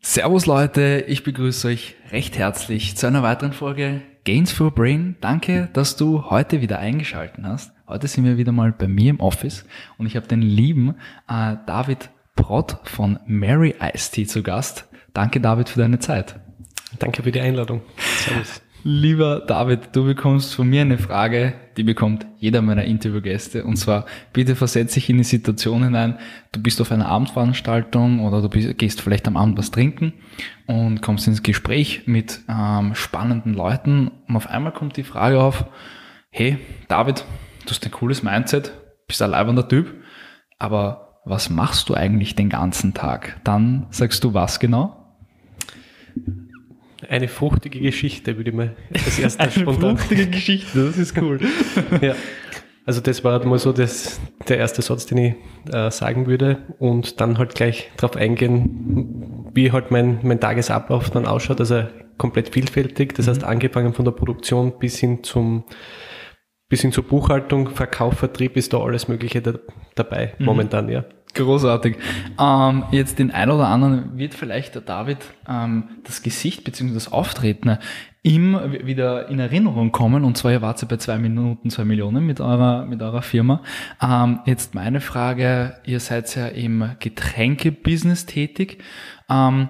Servus Leute, ich begrüße euch recht herzlich zu einer weiteren Folge Gains for Brain. Danke, dass du heute wieder eingeschalten hast. Heute sind wir wieder mal bei mir im Office und ich habe den lieben äh, David Prott von Mary Ice Tea zu Gast. Danke David für deine Zeit. Danke für die Einladung. Servus. Lieber David, du bekommst von mir eine Frage, die bekommt jeder meiner Interviewgäste. Und zwar, bitte versetze dich in die Situation hinein, du bist auf einer Abendveranstaltung oder du bist, gehst vielleicht am Abend was trinken und kommst ins Gespräch mit ähm, spannenden Leuten und auf einmal kommt die Frage auf, hey David, du hast ein cooles Mindset, bist ein leibender Typ, aber was machst du eigentlich den ganzen Tag? Dann sagst du was genau? Eine fruchtige Geschichte, würde ich mal als erstes Eine spontan. fruchtige Geschichte, das ist cool. ja. Also das war mal so das, der erste Satz, den ich äh, sagen würde und dann halt gleich darauf eingehen, wie halt mein, mein Tagesablauf dann ausschaut. Also komplett vielfältig, das mhm. heißt angefangen von der Produktion bis hin zum bis hin zur Buchhaltung, Verkauf, Vertrieb ist da alles Mögliche da, dabei mhm. momentan, ja. Großartig. Ähm, jetzt den einen oder anderen wird vielleicht der David ähm, das Gesicht bzw. das Auftreten ihm wieder in Erinnerung kommen. Und zwar, ihr wart ja bei zwei Minuten, zwei Millionen mit eurer, mit eurer Firma. Ähm, jetzt meine Frage, ihr seid ja im Getränkebusiness tätig. Ähm,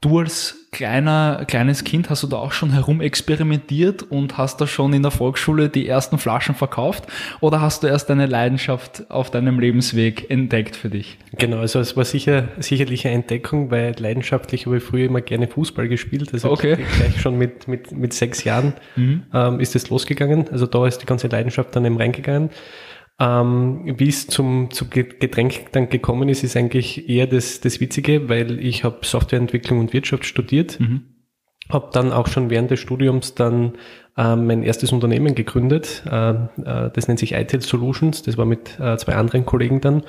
Du als kleiner, kleines Kind hast du da auch schon herumexperimentiert und hast da schon in der Volksschule die ersten Flaschen verkauft oder hast du erst deine Leidenschaft auf deinem Lebensweg entdeckt für dich? Genau, also es war sicher, sicherlich eine Entdeckung, weil leidenschaftlich habe ich früher immer gerne Fußball gespielt. Also okay. gleich schon mit, mit, mit sechs Jahren mhm. ähm, ist es losgegangen. Also da ist die ganze Leidenschaft dann eben reingegangen. Ähm, wie es zum, zum Getränk dann gekommen ist, ist eigentlich eher das, das Witzige, weil ich habe Softwareentwicklung und Wirtschaft studiert, mhm. habe dann auch schon während des Studiums dann äh, mein erstes Unternehmen gegründet. Äh, äh, das nennt sich ITEL Solutions, das war mit äh, zwei anderen Kollegen dann.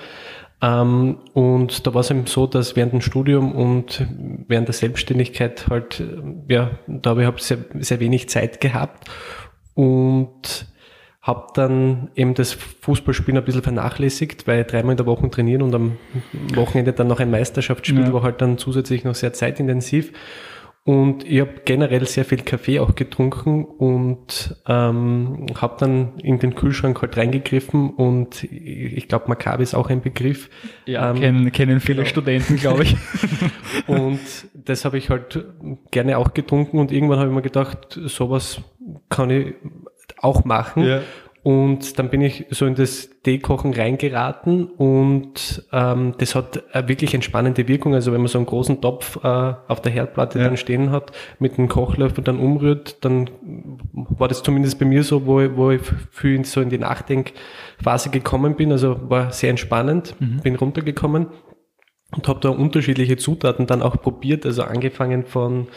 Ähm, und da war es eben so, dass während dem Studium und während der Selbstständigkeit halt, äh, ja, da habe ich sehr, sehr wenig Zeit gehabt und habe dann eben das Fußballspielen ein bisschen vernachlässigt, weil dreimal in der Woche trainieren und am Wochenende dann noch ein Meisterschaftsspiel ja. war halt dann zusätzlich noch sehr zeitintensiv. Und ich habe generell sehr viel Kaffee auch getrunken und ähm, habe dann in den Kühlschrank halt reingegriffen und ich glaube, Maccabi ist auch ein Begriff. Ja, ähm, kennen, kennen viele genau. Studenten, glaube ich. und das habe ich halt gerne auch getrunken und irgendwann habe ich mir gedacht, sowas kann ich auch machen. Ja. Und dann bin ich so in das Teekochen reingeraten und ähm, das hat eine wirklich entspannende Wirkung. Also wenn man so einen großen Topf äh, auf der Herdplatte ja. dann stehen hat, mit einem Kochlöffel dann umrührt, dann war das zumindest bei mir so, wo ich, wo ich viel so in die Nachdenkphase gekommen bin. Also war sehr entspannend, mhm. bin runtergekommen und habe da unterschiedliche Zutaten dann auch probiert. Also angefangen von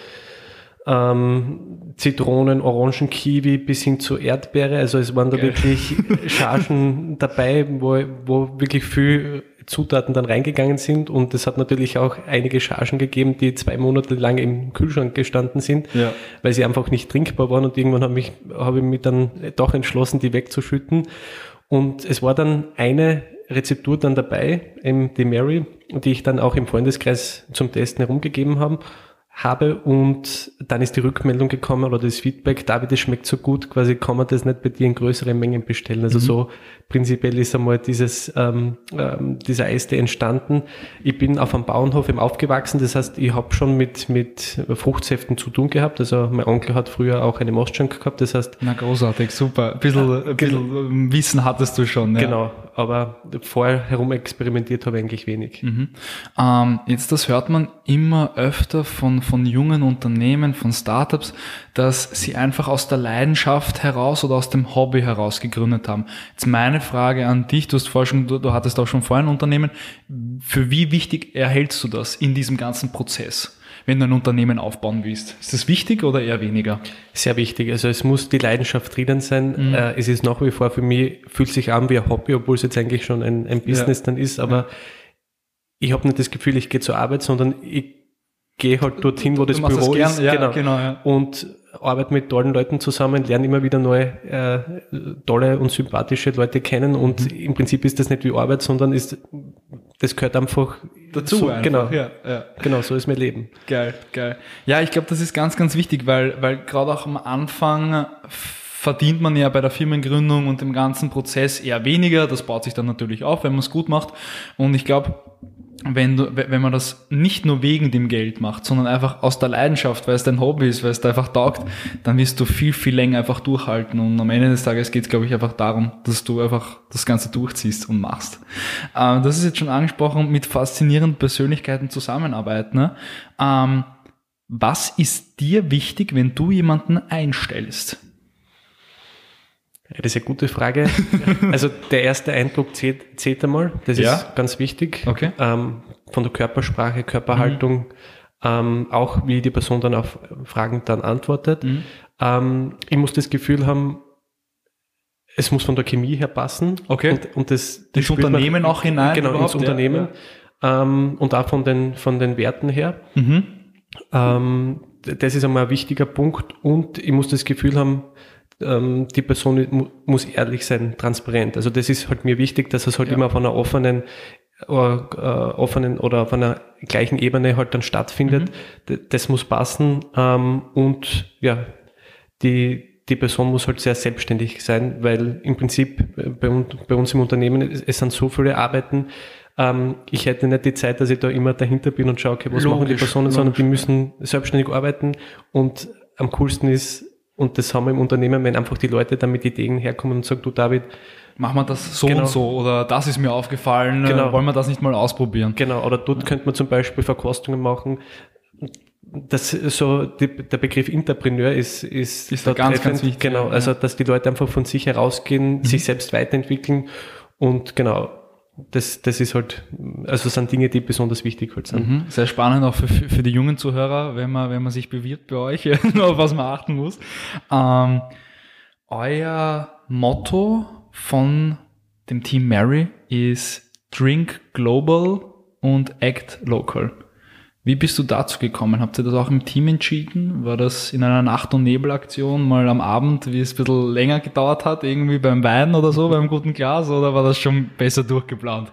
ähm, Zitronen, Orangen, Kiwi bis hin zu Erdbeere. Also es waren da Geil. wirklich Chargen dabei, wo, wo wirklich viel Zutaten dann reingegangen sind und es hat natürlich auch einige Chargen gegeben, die zwei Monate lang im Kühlschrank gestanden sind, ja. weil sie einfach nicht trinkbar waren und irgendwann habe ich, habe ich mich dann doch entschlossen, die wegzuschütten und es war dann eine Rezeptur dann dabei, eben die Mary, die ich dann auch im Freundeskreis zum Testen herumgegeben habe habe und dann ist die Rückmeldung gekommen oder das Feedback, David, das schmeckt so gut, quasi kann man das nicht bei dir in größeren Mengen bestellen. Also mhm. so prinzipiell ist einmal dieses, ähm, ähm, dieser Eistee entstanden. Ich bin auf einem Bauernhof eben aufgewachsen, das heißt, ich habe schon mit, mit Fruchtsäften zu tun gehabt. Also mein Onkel hat früher auch eine Mostschank gehabt, das heißt... Na großartig, super. Ein bisschen, ein bisschen. Wissen hattest du schon. Ja. Genau, aber vorher herum experimentiert habe ich eigentlich wenig. Mhm. Ähm, jetzt, das hört man immer öfter von von jungen Unternehmen, von Startups, dass sie einfach aus der Leidenschaft heraus oder aus dem Hobby heraus gegründet haben. Jetzt meine Frage an dich, du hast vorher schon, du, du hattest auch schon vorher ein Unternehmen. Für wie wichtig erhältst du das in diesem ganzen Prozess? Wenn du ein Unternehmen aufbauen willst. Ist das wichtig oder eher weniger? Sehr wichtig. Also es muss die Leidenschaft drinnen sein. Mhm. Äh, es ist nach wie vor für mich, fühlt sich an wie ein Hobby, obwohl es jetzt eigentlich schon ein, ein Business ja. dann ist, aber ja. ich habe nicht das Gefühl, ich gehe zur Arbeit, sondern ich gehe halt dorthin, wo das Büro das ist. Ja, genau. genau ja. Und arbeite mit tollen Leuten zusammen, lerne immer wieder neue, äh, tolle und sympathische Leute kennen und mhm. im Prinzip ist das nicht wie Arbeit, sondern ist, das gehört einfach dazu. So, einfach. Genau, ja, ja. genau, so ist mein Leben. Geil, geil. Ja, ich glaube, das ist ganz, ganz wichtig, weil, weil gerade auch am Anfang verdient man ja bei der Firmengründung und dem ganzen Prozess eher weniger. Das baut sich dann natürlich auf, wenn man es gut macht. Und ich glaube, wenn, du, wenn man das nicht nur wegen dem Geld macht, sondern einfach aus der Leidenschaft, weil es dein Hobby ist, weil es dir einfach taugt, dann wirst du viel, viel länger einfach durchhalten. Und am Ende des Tages geht es, glaube ich, einfach darum, dass du einfach das Ganze durchziehst und machst. Ähm, das ist jetzt schon angesprochen, mit faszinierenden Persönlichkeiten zusammenarbeiten. Ne? Ähm, was ist dir wichtig, wenn du jemanden einstellst? Ja, das ist eine gute Frage. also der erste Eindruck zählt, zählt einmal, das ja? ist ganz wichtig. Okay. Ähm, von der Körpersprache, Körperhaltung, mhm. ähm, auch wie die Person dann auf Fragen dann antwortet. Mhm. Ähm, ich muss das Gefühl haben, es muss von der Chemie her passen. Okay. Und, und das, das Unternehmen man, auch hinein. Genau, ins Unternehmen. Ja. Ähm, und auch von den, von den Werten her. Mhm. Ähm, das ist einmal ein wichtiger Punkt. Und ich muss das Gefühl haben, ähm, die Person muss ehrlich sein, transparent. Also das ist halt mir wichtig, dass es halt ja. immer auf einer offenen äh, offenen oder auf einer gleichen Ebene halt dann stattfindet. Mhm. Das muss passen ähm, und ja, die die Person muss halt sehr selbstständig sein, weil im Prinzip äh, bei, bei uns im Unternehmen, es, es sind so viele Arbeiten, ähm, ich hätte nicht die Zeit, dass ich da immer dahinter bin und schaue, okay, was logisch, machen die Personen, logisch. sondern die müssen selbstständig arbeiten und am coolsten ist, und das haben wir im Unternehmen, wenn einfach die Leute dann mit Ideen herkommen und sagen, du David, machen wir das so genau. und so oder das ist mir aufgefallen, genau. wollen wir das nicht mal ausprobieren? Genau, oder dort ja. könnte man zum Beispiel Verkostungen machen. Das so die, der Begriff Interpreneur ist ist, ist da ganz treffend. ganz wichtig. Genau, also dass die Leute einfach von sich herausgehen, mhm. sich selbst weiterentwickeln und genau das, das ist halt, also sind Dinge, die besonders wichtig halt sind. Mhm. Sehr spannend auch für, für die jungen Zuhörer, wenn man, wenn man sich bewirbt bei euch, auf was man achten muss. Ähm, euer Motto von dem Team Mary ist Drink Global und Act Local. Wie bist du dazu gekommen? Habt ihr das auch im Team entschieden? War das in einer Nacht- und Nebelaktion mal am Abend, wie es ein bisschen länger gedauert hat, irgendwie beim Wein oder so, beim guten Glas, oder war das schon besser durchgeplant?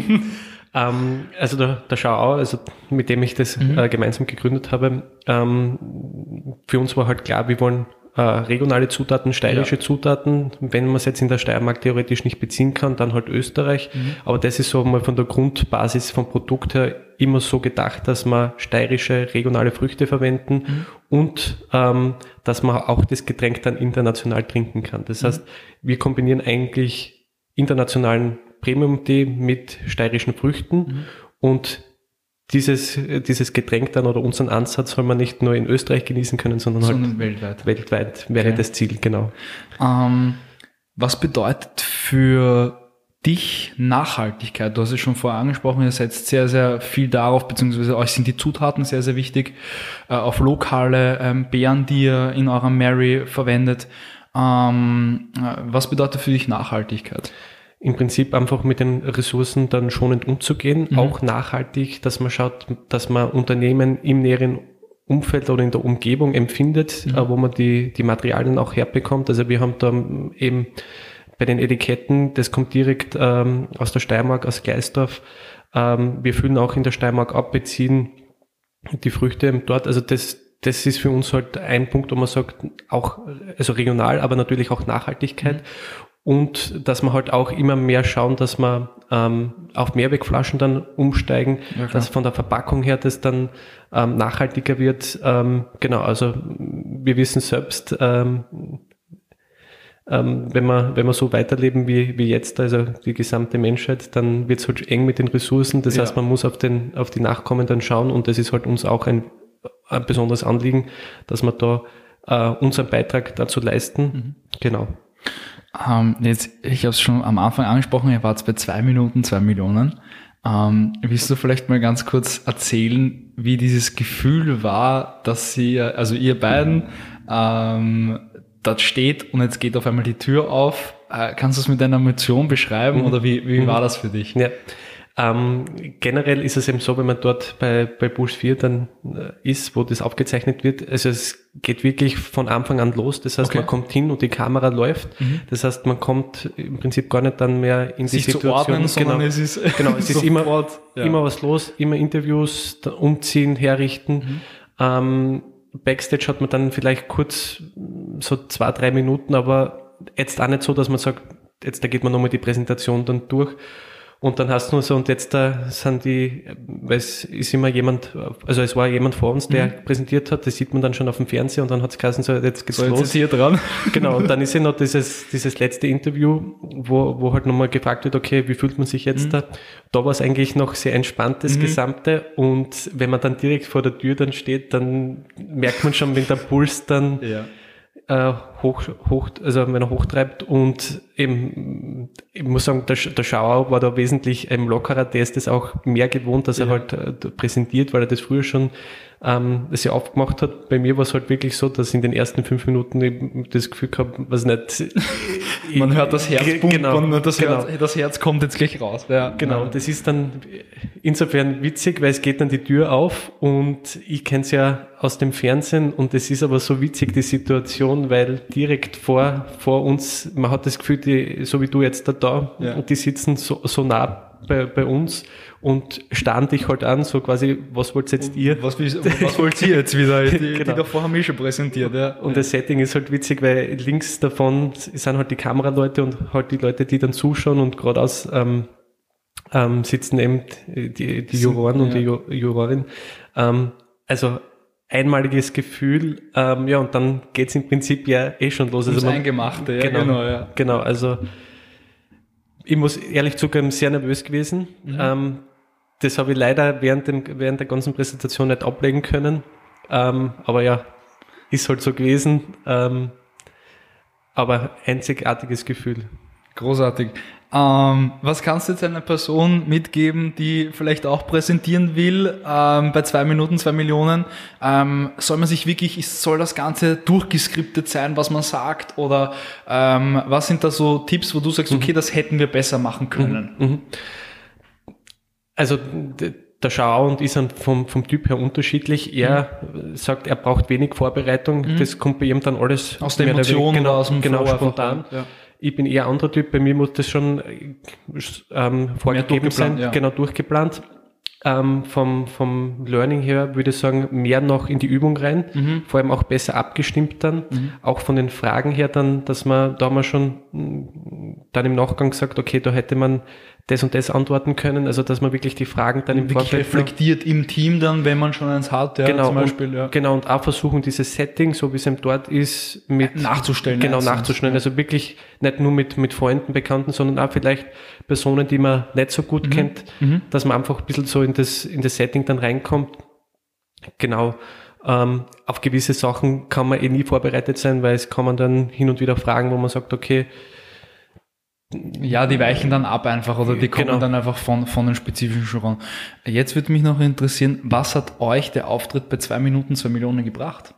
ähm, also der, der Schau, also mit dem ich das mhm. äh, gemeinsam gegründet habe, ähm, für uns war halt klar, wir wollen äh, regionale Zutaten, steirische ja. Zutaten. Wenn man es jetzt in der Steiermark theoretisch nicht beziehen kann, dann halt Österreich. Mhm. Aber das ist so mal von der Grundbasis vom Produkt her immer so gedacht, dass man steirische, regionale Früchte verwenden mhm. und ähm, dass man auch das Getränk dann international trinken kann. Das mhm. heißt, wir kombinieren eigentlich internationalen Premium-Tee mit steirischen Früchten mhm. und dieses, dieses Getränk dann oder unseren Ansatz soll man nicht nur in Österreich genießen können, sondern, sondern halt weltweit. Weltweit wäre okay. das Ziel, genau. Ähm, was bedeutet für dich Nachhaltigkeit? Du hast es schon vorher angesprochen, ihr setzt sehr, sehr viel darauf, beziehungsweise euch sind die Zutaten sehr, sehr wichtig, äh, auf lokale ähm, Beeren, die ihr in eurer Mary verwendet. Ähm, äh, was bedeutet für dich Nachhaltigkeit? Im Prinzip einfach mit den Ressourcen dann schonend umzugehen, mhm. auch nachhaltig, dass man schaut, dass man Unternehmen im näheren Umfeld oder in der Umgebung empfindet, mhm. Äh, wo man die, die Materialien auch herbekommt. Also wir haben da eben bei den Etiketten, das kommt direkt ähm, aus der Steiermark, aus Gleisdorf. Ähm, wir füllen auch in der Steiermark ab, beziehen die Früchte dort. Also das, das ist für uns halt ein Punkt, wo man sagt, auch, also regional, aber natürlich auch Nachhaltigkeit. Mhm und dass wir halt auch immer mehr schauen, dass wir ähm, auf Mehrwegflaschen dann umsteigen, ja, dass von der Verpackung her das dann ähm, nachhaltiger wird. Ähm, genau, also wir wissen selbst, ähm, ähm, wenn wir wenn wir so weiterleben wie wie jetzt, also die gesamte Menschheit, dann wird es halt eng mit den Ressourcen. Das ja. heißt, man muss auf den auf die Nachkommen dann schauen und das ist halt uns auch ein, ein besonderes Anliegen, dass wir da äh, unseren Beitrag dazu leisten. Mhm. Genau. Ähm, jetzt, ich habe es schon am Anfang angesprochen, ihr wart bei zwei Minuten, zwei Millionen. Ähm, willst du vielleicht mal ganz kurz erzählen, wie dieses Gefühl war, dass sie, also ihr beiden, ähm, dort steht und jetzt geht auf einmal die Tür auf. Äh, kannst du es mit deiner Emotion beschreiben mhm. oder wie, wie mhm. war das für dich? Ja. Ähm, generell ist es eben so, wenn man dort bei, bei Puls 4 dann äh, ist, wo das aufgezeichnet wird, also es geht wirklich von Anfang an los. Das heißt, okay. man kommt hin und die Kamera läuft. Mhm. Das heißt, man kommt im Prinzip gar nicht dann mehr in Sich die Situation. Ordnen, genau, es ist, genau, es ist immer, ja. immer was los, immer Interviews, umziehen, herrichten. Mhm. Ähm, Backstage hat man dann vielleicht kurz so zwei, drei Minuten, aber jetzt auch nicht so, dass man sagt, jetzt da geht man nochmal die Präsentation dann durch. Und dann hast du nur so, und jetzt da sind die, weil es ist immer jemand, also es war jemand vor uns, der mhm. präsentiert hat, das sieht man dann schon auf dem Fernseher und dann hat es geheißen, so, jetzt geht's so, los. Jetzt ist hier dran. Genau, und dann ist ja noch dieses, dieses letzte Interview, wo, wo halt nochmal gefragt wird, okay, wie fühlt man sich jetzt mhm. da? Da war es eigentlich noch sehr entspannt, das mhm. Gesamte. Und wenn man dann direkt vor der Tür dann steht, dann merkt man schon, wenn der Puls dann ja äh, hoch, hoch, also wenn er hochtreibt und eben, ich muss sagen, der, der Schauer war da wesentlich ähm, lockerer, der ist das auch mehr gewohnt, dass ja. er halt äh, präsentiert, weil er das früher schon ähm, sehr aufgemacht hat. Bei mir war es halt wirklich so, dass in den ersten fünf Minuten ich das Gefühl gehabt, was nicht. Man hört das Herz pumpen genau, und das, genau. Herz, das Herz kommt jetzt gleich raus. Ja, genau, und das ist dann insofern witzig, weil es geht dann die Tür auf und ich kenne es ja aus dem Fernsehen und es ist aber so witzig, die Situation, weil direkt vor, vor uns, man hat das Gefühl, die, so wie du jetzt da, da ja. und die sitzen so, so nah bei, bei uns und stand dich halt an, so quasi, was wollt jetzt ihr? Was, was wollt ihr jetzt wieder? Die, genau. die davor haben wir schon präsentiert, ja. Und das Setting ist halt witzig, weil links davon sind halt die Kameraleute und halt die Leute, die dann zuschauen und geradeaus ähm, ähm, sitzen eben die, die Juroren und ja. die Jurorin. Ähm, also einmaliges Gefühl, ähm, ja, und dann geht's im Prinzip ja eh schon los. Also das Eingemachte, ja, genau, genau, ja. Genau, also ich muss ehrlich zugeben, sehr nervös gewesen. Mhm. Ähm, das habe ich leider während, dem, während der ganzen Präsentation nicht ablegen können. Ähm, aber ja, ist halt so gewesen. Ähm, aber einzigartiges Gefühl. Großartig. Ähm, was kannst du jetzt einer Person mitgeben, die vielleicht auch präsentieren will ähm, bei zwei Minuten, zwei Millionen? Ähm, soll man sich wirklich, soll das Ganze durchgeskriptet sein, was man sagt? Oder ähm, was sind da so Tipps, wo du sagst, mhm. okay, das hätten wir besser machen können? Mhm. mhm. Also der Schauer ist vom, vom Typ her unterschiedlich. Er mhm. sagt, er braucht wenig Vorbereitung. Mhm. Das kommt bei ihm dann alles aus der Emotion genau, aus dem genau spontan. Ja. Ich bin eher anderer Typ, bei mir muss das schon ähm, vorgegeben sein, ja. genau durchgeplant. Ähm, vom, vom Learning her würde ich sagen, mehr noch in die Übung rein, mhm. vor allem auch besser abgestimmt dann, mhm. auch von den Fragen her dann, dass man da mal schon dann im Nachgang sagt, okay, da hätte man das und das antworten können, also dass man wirklich die Fragen dann im wirklich Vorfeld reflektiert im Team dann, wenn man schon eins hat, ja, genau, zum Beispiel, und, ja. Genau, und auch versuchen, dieses Setting, so wie es eben dort ist, mit nachzustellen. Genau, nachzustellen. Ja. Also wirklich nicht nur mit, mit Freunden, Bekannten, sondern auch vielleicht Personen, die man nicht so gut mhm. kennt, mhm. dass man einfach ein bisschen so in das, in das Setting dann reinkommt. Genau. Ähm, auf gewisse Sachen kann man eh nie vorbereitet sein, weil es kann man dann hin und wieder fragen, wo man sagt, okay, ja, die weichen dann ab einfach oder die kommen genau. dann einfach von, von den spezifischen Genren. Jetzt würde mich noch interessieren, was hat euch der Auftritt bei zwei Minuten zwei Millionen gebracht?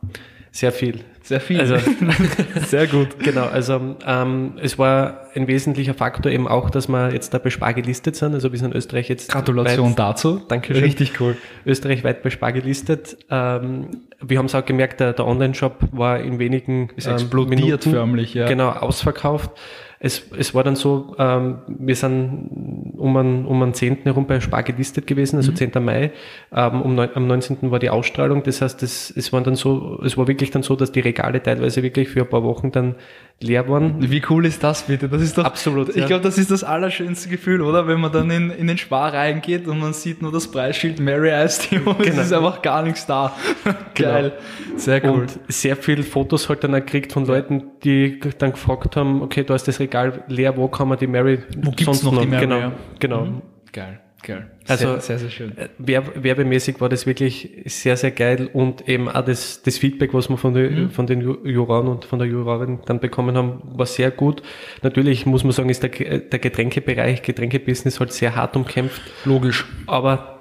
Sehr viel. Sehr viel. Also, sehr gut. Genau, also ähm, es war ein wesentlicher Faktor eben auch, dass wir jetzt da bei Spar gelistet sind. Also wir sind in Österreich jetzt. Gratulation weit, dazu. Dankeschön. Richtig cool. Österreich weit bei Spar gelistet. Ähm, wir haben es auch gemerkt, der, der Online-Shop war in wenigen Ist explodiert Minuten, förmlich, ja. Genau, ausverkauft es, es war dann so, ähm, wir sind um einen, um einen 10. herum bei Spar gelistet gewesen, also mhm. 10. Mai. Ähm, um neun, am 19. war die Ausstrahlung. Das heißt, es, es war dann so, es war wirklich dann so, dass die Regale teilweise wirklich für ein paar Wochen dann leer waren. Wie cool ist das bitte? Das ist doch absolut. Ich ja. glaube, das ist das allerschönste Gefühl, oder? Wenn man dann in, in den Spar reingeht und man sieht nur das Preisschild Mary Ice Tea und genau. es ist einfach gar nichts da. Genau. Geil. Genau. Sehr cool. Und sehr viele Fotos halt dann gekriegt von Leuten, die dann gefragt haben, okay, da ist das Regal leer, wo kann man die Mary wo gibt's noch, noch? Die Mary, genau. Ja. genau. Mhm. Geil. Geil. Also sehr, sehr, schön. Äh, werbemäßig war das wirklich sehr, sehr geil und eben auch das, das Feedback, was wir von, der, mhm. von den Juroren und von der Jurorin dann bekommen haben, war sehr gut. Natürlich muss man sagen, ist der, der Getränkebereich, Getränkebusiness halt sehr hart umkämpft. Logisch. Aber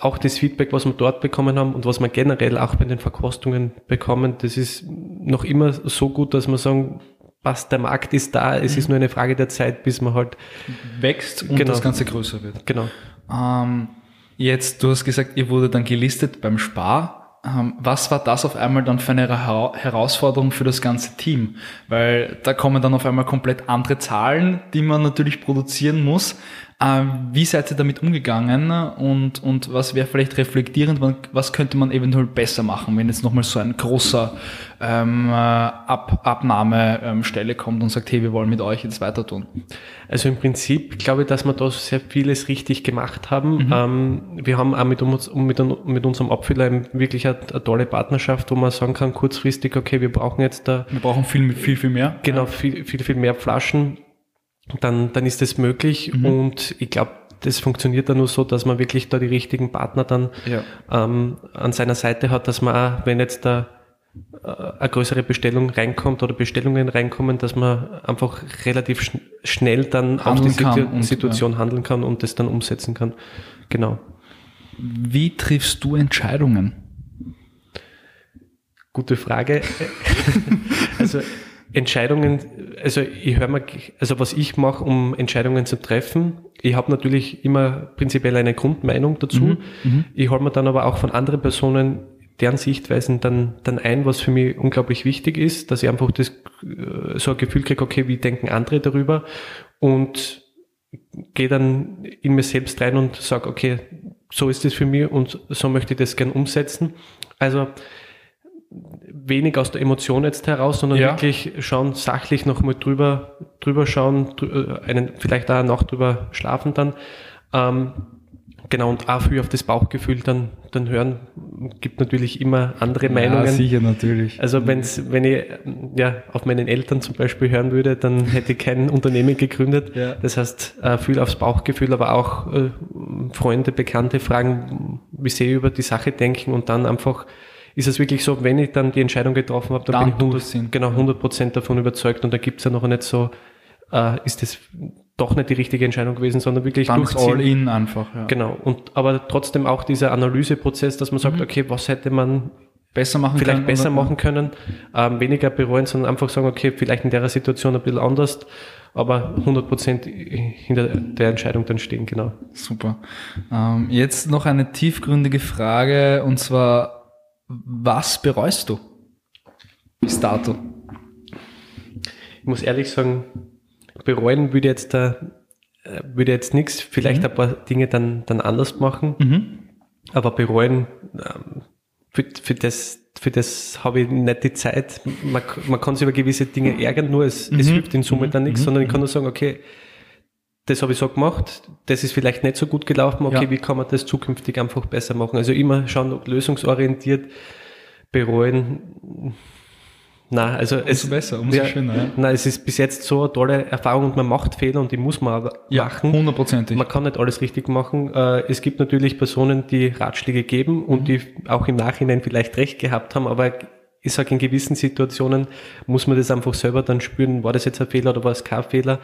auch das Feedback, was wir dort bekommen haben und was wir generell auch bei den Verkostungen bekommen, das ist noch immer so gut, dass wir sagen, passt, der Markt ist da, es mhm. ist nur eine Frage der Zeit, bis man halt wächst und genau. das Ganze größer wird. Genau. Ähm, jetzt, du hast gesagt, ihr wurde dann gelistet beim Spar. Ähm, was war das auf einmal dann für eine Herausforderung für das ganze Team? Weil da kommen dann auf einmal komplett andere Zahlen, die man natürlich produzieren muss. Ähm, wie seid ihr damit umgegangen und, und was wäre vielleicht reflektierend, was könnte man eventuell besser machen, wenn jetzt nochmal so ein großer ähm, äh, Ab Abnahmestelle kommt und sagt, hey, wir wollen mit euch jetzt weiter tun? Also im Prinzip glaube ich, dass wir da sehr vieles richtig gemacht haben. Mhm. Ähm, wir haben auch mit, uns, mit, mit unserem Abfüller wirklich eine, eine, tolle Partnerschaft, wo man sagen kann, kurzfristig, okay, wir brauchen jetzt da... Wir brauchen viel, viel, viel mehr. Genau, viel, viel, viel mehr Flaschen dann, dann ist das möglich mhm. und ich glaube, das funktioniert dann nur so, dass man wirklich da die richtigen Partner dann ja. ähm, an seiner Seite hat, dass man auch, wenn jetzt da äh, eine größere Bestellung reinkommt oder Bestellungen reinkommen, dass man einfach relativ schn schnell dann handeln auf die Situ und, Situation ja. handeln kann und das dann umsetzen kann. Genau. Wie triffst du Entscheidungen? Gute Frage. also Entscheidungen, also ich höre mal, also was ich mache, um Entscheidungen zu treffen, ich habe natürlich immer prinzipiell eine Grundmeinung dazu. Mhm, mhm. ich hole mir dann aber auch von anderen Personen deren Sichtweisen dann, dann ein, was für mich unglaublich wichtig ist, dass ich einfach das, äh, so ein Gefühl kriege, okay, wie denken andere darüber und gehe dann in mir selbst rein und sage, okay, so ist es für mich und so möchte ich das gern umsetzen. Also wenig aus der Emotion jetzt heraus, sondern ja. wirklich schauen, sachlich nochmal drüber, drüber schauen, drüber, äh, einen, vielleicht auch noch drüber schlafen dann. Ähm, genau, und auch viel auf das Bauchgefühl dann, dann hören, gibt natürlich immer andere ja, Meinungen. sicher, natürlich. Also wenn's, wenn ich ja, auf meinen Eltern zum Beispiel hören würde, dann hätte ich kein Unternehmen gegründet. Ja. Das heißt, äh, viel aufs Bauchgefühl, aber auch äh, Freunde, Bekannte fragen, wie sie über die Sache denken und dann einfach ist es wirklich so, wenn ich dann die Entscheidung getroffen habe, dann, dann bin ich 100, genau 100% davon überzeugt und da gibt es ja noch nicht so, äh, ist das doch nicht die richtige Entscheidung gewesen, sondern wirklich dann durchziehen. all in einfach. Ja. Genau. Und aber trotzdem auch dieser Analyseprozess, dass man sagt, mhm. okay, was hätte man besser machen vielleicht können, besser machen können, ähm, weniger bereuen, sondern einfach sagen, okay, vielleicht in der Situation ein bisschen anders, aber 100 Prozent hinter der Entscheidung dann stehen, genau. Super. Ähm, jetzt noch eine tiefgründige Frage und zwar was bereust du bis dato? Ich muss ehrlich sagen, bereuen würde jetzt da äh, würde jetzt nichts, vielleicht mhm. ein paar Dinge dann, dann anders machen, mhm. aber bereuen, ähm, für, für das, für das habe ich nicht die Zeit. Man, man kann sich über gewisse Dinge ärgern, nur es, mhm. es hilft in Summe dann nichts, mhm. sondern ich kann nur sagen, okay, das habe ich so gemacht, das ist vielleicht nicht so gut gelaufen, okay, ja. wie kann man das zukünftig einfach besser machen? Also immer schauen, ob lösungsorientiert, bereuen. Na, also umso es besser, umso ja, schöner. Ja. Na, es ist bis jetzt so eine tolle Erfahrung und man macht Fehler und die muss man ja, machen. Hundertprozentig. Man kann nicht alles richtig machen. Äh, es gibt natürlich Personen, die Ratschläge geben und mhm. die auch im Nachhinein vielleicht recht gehabt haben, aber ich sage, in gewissen Situationen muss man das einfach selber dann spüren, war das jetzt ein Fehler oder war es kein Fehler.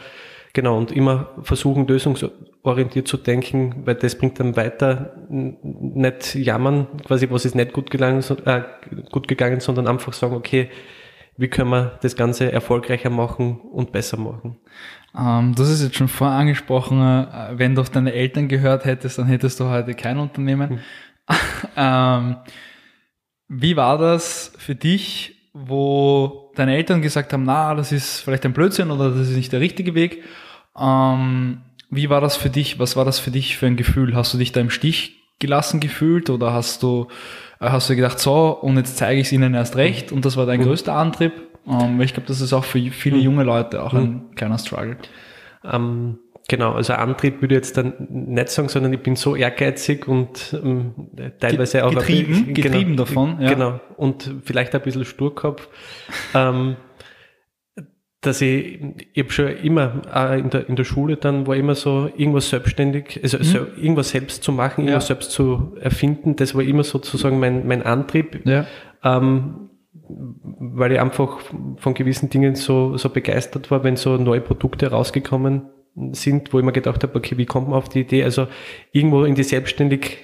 Genau, und immer versuchen, lösungsorientiert zu denken, weil das bringt dann weiter, nicht jammern, quasi, was ist nicht gut gegangen, äh, gut gegangen, sondern einfach sagen, okay, wie können wir das Ganze erfolgreicher machen und besser machen. Ähm, das ist jetzt schon vorher angesprochen, äh, wenn du auf deine Eltern gehört hättest, dann hättest du heute kein Unternehmen. Hm. ähm, wie war das für dich, wo deine Eltern gesagt haben, na, das ist vielleicht ein Blödsinn oder das ist nicht der richtige Weg ähm, wie war das für dich? Was war das für dich für ein Gefühl? Hast du dich da im Stich gelassen gefühlt oder hast du, äh, hast du gedacht, so, und jetzt zeige ich es ihnen erst recht und das war dein mhm. größter Antrieb? Ähm, ich glaube, das ist auch für viele mhm. junge Leute auch ein mhm. kleiner Struggle. Ähm, genau, also Antrieb würde ich jetzt dann nicht sagen, sondern ich bin so ehrgeizig und ähm, teilweise auch getrieben, ein, genau, getrieben davon. Ja. Genau, und vielleicht ein bisschen Sturkopf. ähm, dass ich, ich habe schon immer äh, in der, in der Schule dann war immer so irgendwas selbstständig, also mhm. so, irgendwas selbst zu machen, irgendwas ja. selbst zu erfinden, das war immer sozusagen mein, mein Antrieb, ja. ähm, weil ich einfach von gewissen Dingen so, so begeistert war, wenn so neue Produkte rausgekommen sind, wo ich mir gedacht habe, okay, wie kommt man auf die Idee? Also irgendwo in die Selbstständig,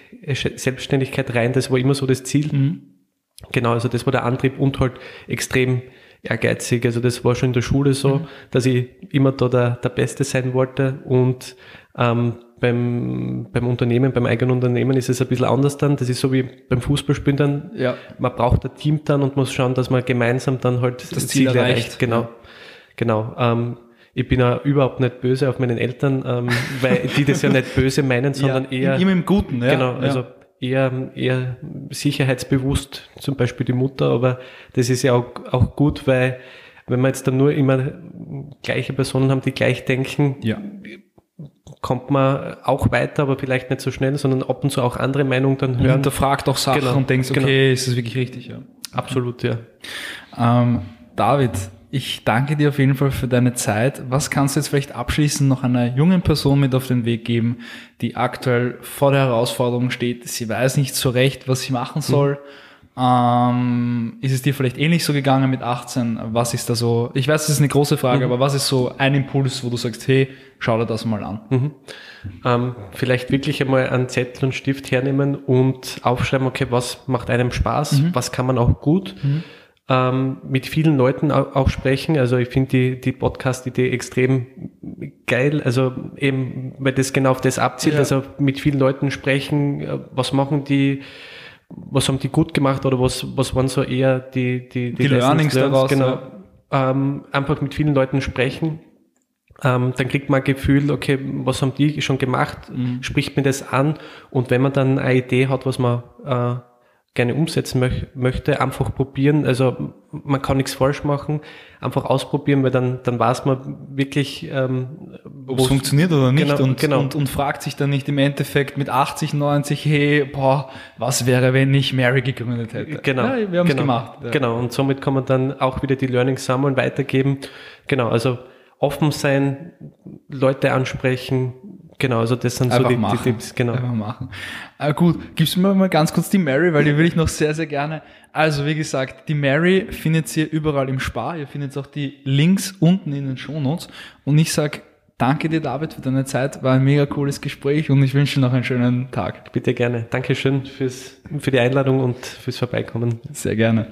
Selbstständigkeit rein, das war immer so das Ziel. Mhm. Genau, also das war der Antrieb und halt extrem ehrgeizig. Also das war schon in der Schule so, mhm. dass ich immer da der, der Beste sein wollte und ähm, beim, beim Unternehmen, beim eigenen Unternehmen ist es ein bisschen anders dann. Das ist so wie beim Fußballspielen dann. Ja. Man braucht ein Team dann und muss schauen, dass man gemeinsam dann halt das Ziel, Ziel erreicht. Genau. Ja. Genau. Ähm, ich bin ja überhaupt nicht böse auf meinen Eltern, ähm, weil die das ja nicht böse meinen, sondern ja, eher. Immer im Guten, ja. Genau, also eher, eher sicherheitsbewusst, zum Beispiel die Mutter, aber das ist ja auch, auch gut, weil wenn wir jetzt dann nur immer gleiche Personen haben, die gleich denken, ja. kommt man auch weiter, aber vielleicht nicht so schnell, sondern ab und zu auch andere Meinungen dann hören. Und hinterfragt auch Sachen genau, und denkst, okay, genau. ist das wirklich richtig? Ja. Absolut, ja. Ähm, David, ich danke dir auf jeden Fall für deine Zeit. Was kannst du jetzt vielleicht abschließend noch einer jungen Person mit auf den Weg geben, die aktuell vor der Herausforderung steht? Sie weiß nicht so recht, was sie machen soll. Mhm. Ähm, ist es dir vielleicht ähnlich so gegangen mit 18? Was ist da so? Ich weiß, das ist eine große Frage, mhm. aber was ist so ein Impuls, wo du sagst, hey, schau dir das mal an? Mhm. Ähm, vielleicht wirklich einmal einen Zettel und Stift hernehmen und aufschreiben, okay, was macht einem Spaß? Mhm. Was kann man auch gut? Ähm, mit vielen Leuten auch, sprechen. Also ich finde die, die Podcast-Idee extrem geil. Also eben, weil das genau auf das abzielt. Ja. Also mit vielen Leuten sprechen, äh, was machen die, was haben die gut gemacht oder was, was waren so eher die, die, die, die Learnings daraus. Genau. Ja. Ähm, einfach mit vielen Leuten sprechen. Ähm, dann kriegt man ein Gefühl, okay, was haben die schon gemacht? Mhm. Spricht mir das an? Und wenn man dann eine Idee hat, was man äh, gerne umsetzen möch möchte, einfach probieren. Also man kann nichts falsch machen, einfach ausprobieren, weil dann, dann weiß man wirklich, ähm, ob es funktioniert oder nicht genau, und, genau. Und, und fragt sich dann nicht im Endeffekt mit 80, 90, hey, boah, was wäre, wenn ich Mary gegründet hätte? Genau. Ja, wir haben es genau, gemacht. Ja. Genau, und somit kann man dann auch wieder die Learnings sammeln, weitergeben. Genau, also offen sein, Leute ansprechen, Genau, also das sind Einfach so die, machen. die Tipps. Genau. Einfach machen. Äh, gut, gibst du mir mal ganz kurz die Mary, weil die will ich noch sehr, sehr gerne. Also wie gesagt, die Mary findet ihr überall im Spar. Ihr findet auch die Links unten in den Shownotes. Und ich sag danke dir, David, für deine Zeit. War ein mega cooles Gespräch und ich wünsche dir noch einen schönen Tag. Bitte gerne. Dankeschön fürs, für die Einladung und fürs Vorbeikommen. Sehr gerne.